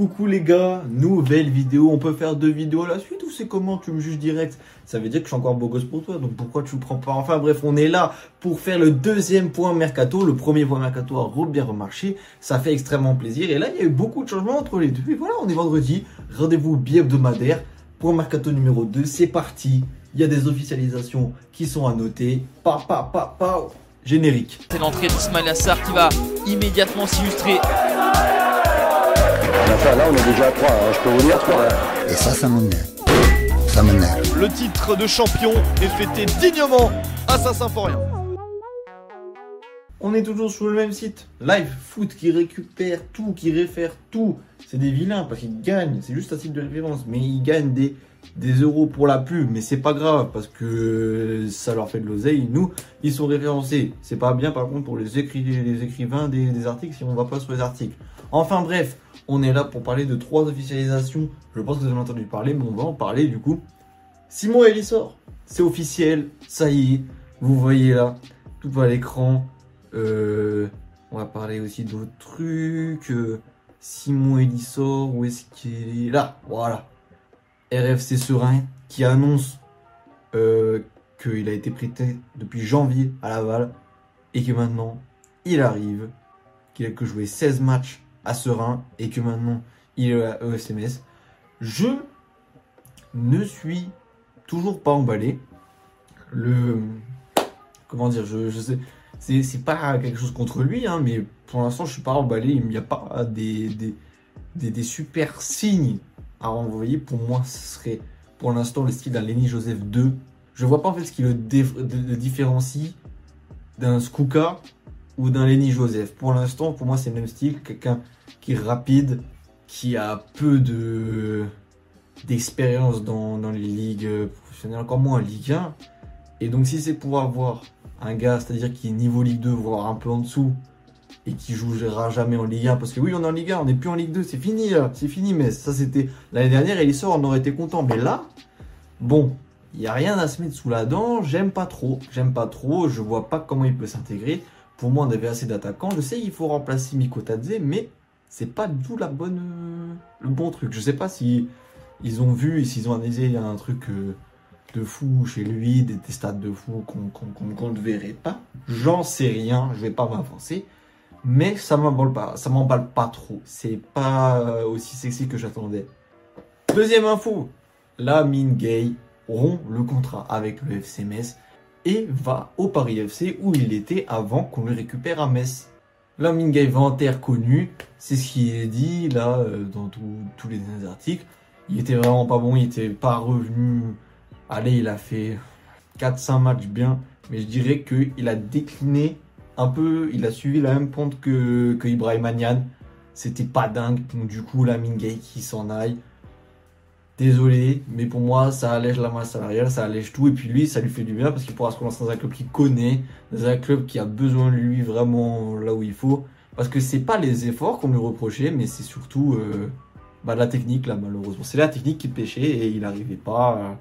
Coucou les gars, nouvelle vidéo. On peut faire deux vidéos à la suite ou c'est comment Tu me juges direct? Ça veut dire que je suis encore beau gosse pour toi, donc pourquoi tu le prends pas? Enfin bref, on est là pour faire le deuxième point mercato. Le premier point mercato a bien remarché. Ça fait extrêmement plaisir. Et là, il y a eu beaucoup de changements entre les deux. Et voilà, on est vendredi. Rendez-vous bien hebdomadaire. Point mercato numéro 2, c'est parti. Il y a des officialisations qui sont à noter. Pa, pa, pa, pa. Générique. C'est l'entrée d'Ismail Assar qui va immédiatement s'illustrer là, on est déjà à 3, hein, je peux vous dire 3. Et ça, ça m'énerve. Ça m'énerve. Le titre de champion est fêté dignement à Saint-Symphorien. On est toujours sur le même site. Live Foot qui récupère tout, qui réfère tout. C'est des vilains parce qu'ils gagnent. C'est juste un site de référence. Mais ils gagnent des, des euros pour la pub. Mais c'est pas grave parce que ça leur fait de l'oseille. Nous, ils sont référencés. C'est pas bien par contre pour les, les écrivains des, des articles si on va pas sur les articles. Enfin bref, on est là pour parler de trois officialisations. Je pense que vous avez entendu parler, mais on va en parler du coup. Simon Elissor, c'est officiel, ça y est, vous voyez là, tout à l'écran. Euh, on va parler aussi d'autres trucs. Euh, Simon Elissor, où est-ce qu'il est? Là, voilà. RFC Serein qui annonce euh, qu'il a été prêté depuis janvier à Laval et que maintenant il arrive, qu'il a que joué 16 matchs Serein et que maintenant il est à ESMS. Je ne suis toujours pas emballé. Le. Comment dire Je, sais. C'est pas quelque chose contre lui, hein, mais pour l'instant, je suis pas emballé. Il n'y a pas des, super signes à envoyer. Pour moi, ce serait pour l'instant le style d'un Lenny Joseph 2. Je vois pas en fait ce qui le, le différencie d'un Skuka ou d'un Lenny Joseph. Pour l'instant, pour moi, c'est le même style. Quelqu'un qui est rapide, qui a peu de d'expérience dans, les ligues professionnelles, encore moins en Ligue 1. Et donc, si c'est pour avoir un gars, c'est-à-dire qui est niveau Ligue 2, voire un peu en dessous, et qui jouera jamais en Ligue 1, parce que oui, on est en Ligue 1, on n'est plus en Ligue 2, c'est fini là, c'est fini, mais ça c'était l'année dernière, et sort, on aurait été content. Mais là, bon, il n'y a rien à se mettre sous la dent, j'aime pas trop, j'aime pas trop, je vois pas comment il peut s'intégrer. Pour moi, on avait assez d'attaquants. Je sais qu'il faut remplacer Mikotadze, mais c'est pas du tout la bonne, euh, le bon truc. Je sais pas si ils ont vu et s'ils ont analysé un truc euh, de fou chez lui, des, stades de fou qu'on ne verrait pas. J'en sais rien, je vais pas m'avancer. Mais ça m'emballe pas, ça m'emballe pas trop. C'est pas euh, aussi sexy que j'attendais. Deuxième info, la gay rompt le contrat avec le FC Metz et va au Paris FC où il était avant qu'on le récupère à Metz. Là, Mingay Ventaire connu, c'est ce qui est dit là euh, dans tous les articles. Il était vraiment pas bon, il était pas revenu. Allez, il a fait 4-5 matchs bien, mais je dirais qu'il a décliné un peu, il a suivi la même pente que, que Ibrahim. C'était pas dingue, donc du coup, la Mingay qui s'en aille. Désolé, mais pour moi, ça allège la masse salariale, ça allège tout. Et puis lui, ça lui fait du bien parce qu'il pourra se relancer dans un club qu'il connaît, dans un club qui a besoin de lui vraiment là où il faut. Parce que c'est pas les efforts qu'on lui reprochait, mais c'est surtout euh, bah, la technique là, malheureusement. C'est la technique qui pêchait et il n'arrivait pas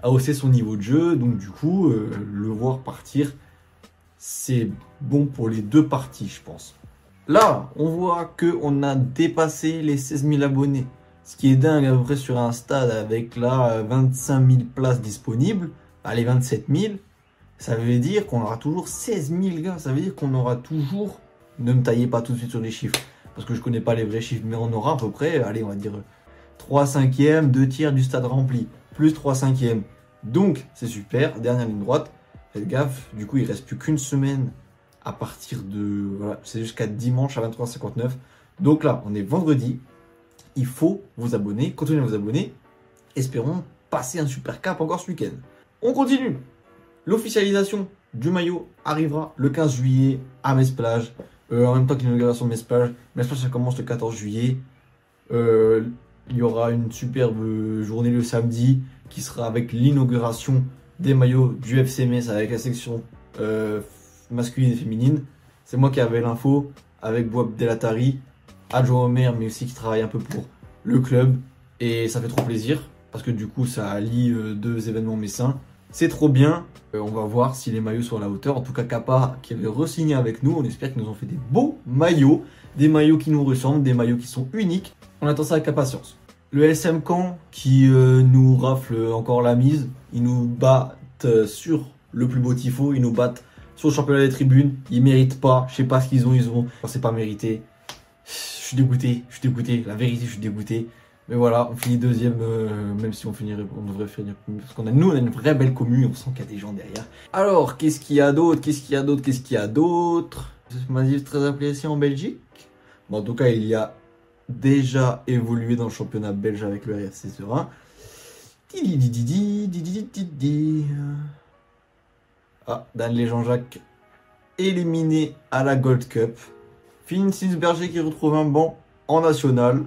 à, hausser son niveau de jeu. Donc du coup, euh, le voir partir, c'est bon pour les deux parties, je pense. Là, on voit qu'on a dépassé les 16 000 abonnés. Ce qui est dingue à peu près sur un stade avec là 25 000 places disponibles, allez 27 000, ça veut dire qu'on aura toujours 16 000 gars. Ça veut dire qu'on aura toujours, ne me taillez pas tout de suite sur les chiffres, parce que je connais pas les vrais chiffres, mais on aura à peu près, allez on va dire 3 cinquièmes, 2 tiers du stade rempli, plus 3 cinquièmes. Donc c'est super, dernière ligne droite, faites gaffe, du coup il reste plus qu'une semaine à partir de, voilà, c'est jusqu'à dimanche à 23h59. Donc là, on est vendredi, il faut vous abonner, continuez à vous abonner. Espérons passer un super cap encore ce week-end. On continue. L'officialisation du maillot arrivera le 15 juillet à Mesplage. Euh, en même temps que l'inauguration de Mesplage. Mesplage, ça commence le 14 juillet. Euh, il y aura une superbe journée le samedi qui sera avec l'inauguration des maillots du FC avec la section euh, masculine et féminine. C'est moi qui avais l'info avec Boab Delatari adjoint au maire, mais aussi qui travaille un peu pour le club. Et ça fait trop plaisir, parce que du coup, ça allie euh, deux événements messins. C'est trop bien. Euh, on va voir si les maillots sont à la hauteur. En tout cas, Kappa qui avait re-signé avec nous, on espère qu'ils nous ont fait des beaux maillots. Des maillots qui nous ressemblent, des maillots qui sont uniques. On attend ça avec impatience. Le SM Camp qui euh, nous rafle encore la mise. Ils nous battent sur le plus beau tifo. Ils nous battent sur le championnat des tribunes. Ils méritent pas. Je sais pas ce qu'ils ont. Ils ont. C'est pas mérité. Suis dégoûté. Je suis dégoûté. La vérité, je suis dégoûté. Mais voilà, on finit deuxième, euh, même si on finirait, on devrait finir parce qu'on a nous, on a une vraie belle commune, on sent qu'il y a des gens derrière. Alors, qu'est-ce qu'il y a d'autre? Qu'est-ce qu'il y a d'autre? Qu'est-ce qu'il y a d'autre? Mazif très apprécié en Belgique. En tout cas, il y a déjà évolué dans le championnat belge avec le RC Serein. Ah, Dan Jean-Jacques éliminé à la Gold Cup. Berger qui retrouve un banc en national.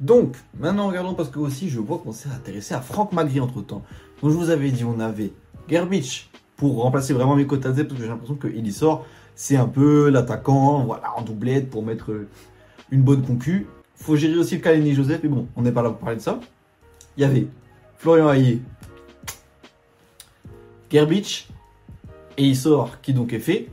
Donc, maintenant regardons parce que aussi je vois qu'on s'est intéressé à Franck Magri entre temps. Donc je vous avais dit, on avait Gerbich pour remplacer vraiment Mikotadze parce que j'ai l'impression que il y sort. C'est un peu l'attaquant, voilà, en doublette pour mettre une bonne concu. Faut gérer aussi le Kalini Joseph, mais bon, on n'est pas là pour parler de ça. Il y avait Florian Hayé, Gerbich, et il sort qui donc est fait.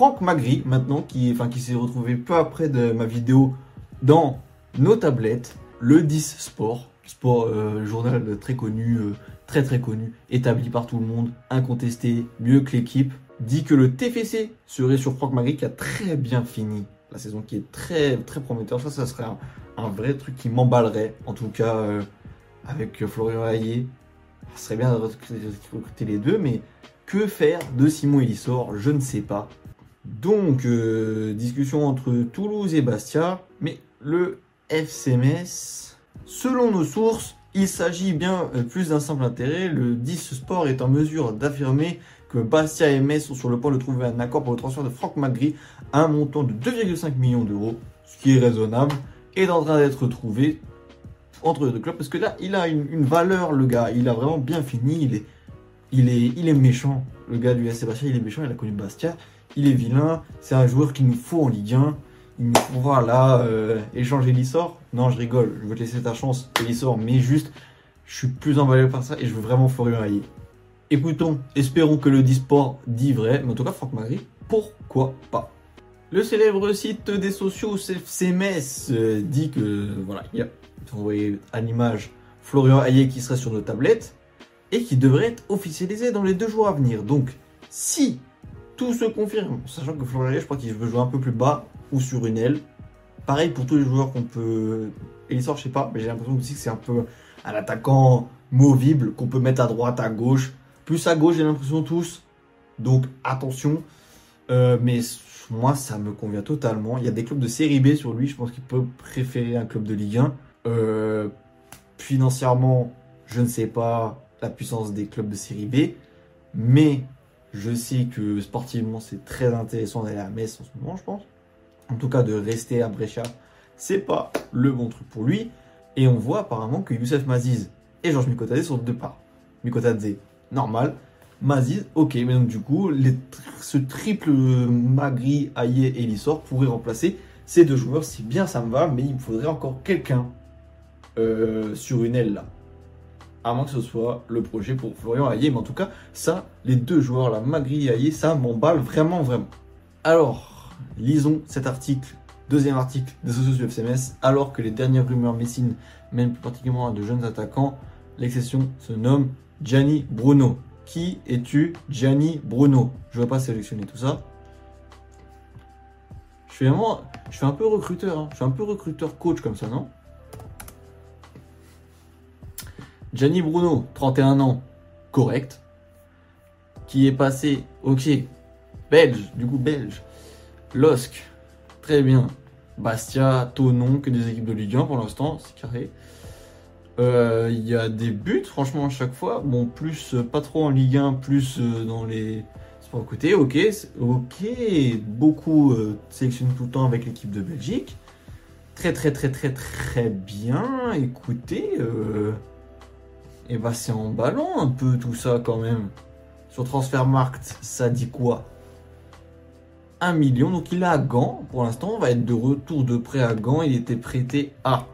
Franck Magri maintenant qui, enfin, qui s'est retrouvé peu après ma vidéo dans nos tablettes, le 10 Sport, sport euh, journal très connu, euh, très très connu, établi par tout le monde, incontesté, mieux que l'équipe, dit que le TFC serait sur Franck Magri qui a très bien fini la saison, qui est très très prometteur. Ça, ça serait un, vrai truc qui m'emballerait, en tout cas euh, avec Florian Hayé. Ça serait bien de recruter les deux, mais que faire de Simon Elissor Je ne sais pas. Donc, discussion entre Toulouse et Bastia, mais le FCMS. Selon nos sources, il s'agit bien euh, plus d'un simple intérêt. Le 10 Sport est en mesure d'affirmer que Bastia et Metz sont sur le point de trouver un accord pour le transfert de Franck Magri à un montant de 2,5 millions d'euros, ce qui est raisonnable, est en train d'être trouvé entre les deux clubs parce que là, il a une, valeur, le gars. Il a vraiment bien fini. Il est, il est, il est méchant. Le gars du SC Bastia, il est méchant. Il a connu Bastia. Il est vilain. C'est un joueur qu'il nous faut en Ligue 1 voilà, euh, échanger l'issor. Non, je rigole, je veux te laisser ta chance, l'issor, mais juste, je suis plus emballé par ça et je veux vraiment Florian Hayé. Écoutons, espérons que le Disport dit vrai, mais en tout cas, Franck Magri, pourquoi pas? Le célèbre site des sociaux CMS euh, dit que, voilà, il y a, vous voyez à l'image, Florian Hayé qui serait sur nos tablettes et qui devrait être officialisé dans les deux jours à venir. Donc, si tout se confirme, sachant que Florian je crois qu'il veut jouer un peu plus bas, ou sur une aile. Pareil pour tous les joueurs qu'on peut. Elissor, je sais pas, mais j'ai l'impression aussi que c'est un peu un attaquant movible qu'on peut mettre à droite, à gauche. Plus à gauche, j'ai l'impression tous. Donc attention. Euh, mais moi, ça me convient totalement. Il y a des clubs de série B sur lui. Je pense qu'il peut préférer un club de Ligue 1. Euh, financièrement, je ne sais pas la puissance des clubs de série B. Mais je sais que sportivement, c'est très intéressant d'aller à Metz en ce moment, je pense en tout cas de rester à Brescia, c'est pas le bon truc pour lui. Et on voit apparemment que Youssef Maziz et Georges Mikotadze sont de deux parts. Mikotadze, normal. Maziz, ok, mais donc du coup, ce triple Magri, Aye et Lissor pourrait remplacer ces deux joueurs. Si bien ça me va, mais il me faudrait encore quelqu'un euh, sur une aile là. À moins que ce soit le projet pour Florian Aye, mais en tout cas, ça, les deux joueurs là, Magri et ça m'emballe vraiment, vraiment. Alors, lisons cet article, deuxième article des socios du FCMS, alors que les dernières rumeurs messinent mènent plus particulièrement à de jeunes attaquants, l'exception se nomme Gianni Bruno. Qui es-tu, Gianni Bruno? Je ne vais pas sélectionner tout ça. Je suis vraiment, je suis un peu recruteur, hein. je suis un peu recruteur coach comme ça, non? Gianni Bruno, 31 ans, correct, qui est passé, ok, belge, du coup belge, LOSC, très bien. Bastia, Tonon, que des équipes de Ligue 1 pour l'instant, c'est carré. Euh, il y a des buts, franchement, à chaque fois. Bon, plus euh, pas trop en Ligue 1, plus euh, dans les sports côté. Ok, ok. Beaucoup sélectionnent tout le temps avec l'équipe de Belgique. Très, très, très, très, très bien. Écoutez, et bah, c'est en ballon un peu tout ça quand même. Sur Transfermarkt, ça dit quoi? 1 million. Donc il est à Gand. Pour l'instant, on va être de retour de prêt à Gand. Il était prêté à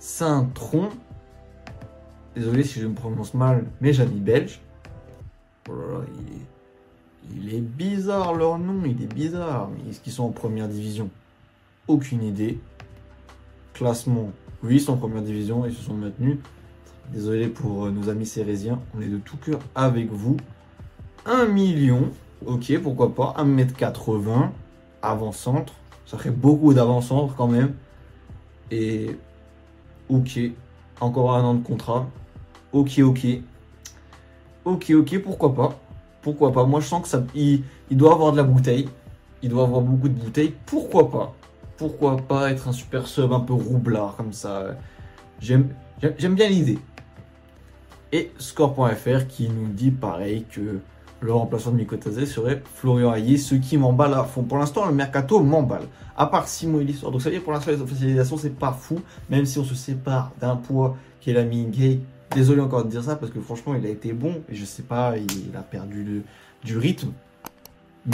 Saint-Tron. Désolé si je me prononce mal, mais j'habite belge. Oh il est, il est bizarre leur nom, il est bizarre. Mais est-ce qu'ils sont en première division? Aucune idée. Classement, oui, ils sont en première division, ils se sont maintenus. Désolé pour euh, nos amis cérésiens, on est de tout cœur avec vous. 1 million, ok, pourquoi pas. 1m80, avant-centre. Ça ferait beaucoup d'avant-centre quand même. Et ok, encore un an de contrat. Ok, ok. Ok, ok, pourquoi pas. Pourquoi pas. Moi, je sens que ça, il, doit avoir de la bouteille. Il doit avoir beaucoup de bouteilles. Pourquoi pas. Pourquoi pas être un super sub un peu roublard comme ça. J'aime bien l'idée. Et score.fr qui nous dit pareil que le remplaçant de Mikotazé serait Florian Hayé, ce qui m'emballe à fond. Pour l'instant, le mercato m'emballe. À part Simon et l'histoire. Donc ça veut dire pour l'instant, les officialisations, c'est pas fou. Même si on se sépare d'un poids qui est la Gay. Désolé encore de dire ça parce que franchement, il a été bon. Et je sais pas, il a perdu du rythme.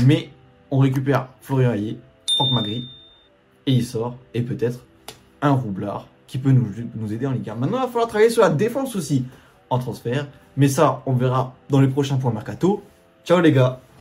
Mais on récupère Florian Hayé, Franck Magri. Et il sort. Et peut-être un roublard qui peut nous, nous aider en Ligue 1. Maintenant, il va falloir travailler sur la défense aussi transfert. Mais ça, on verra dans les prochains points mercato. Ciao les gars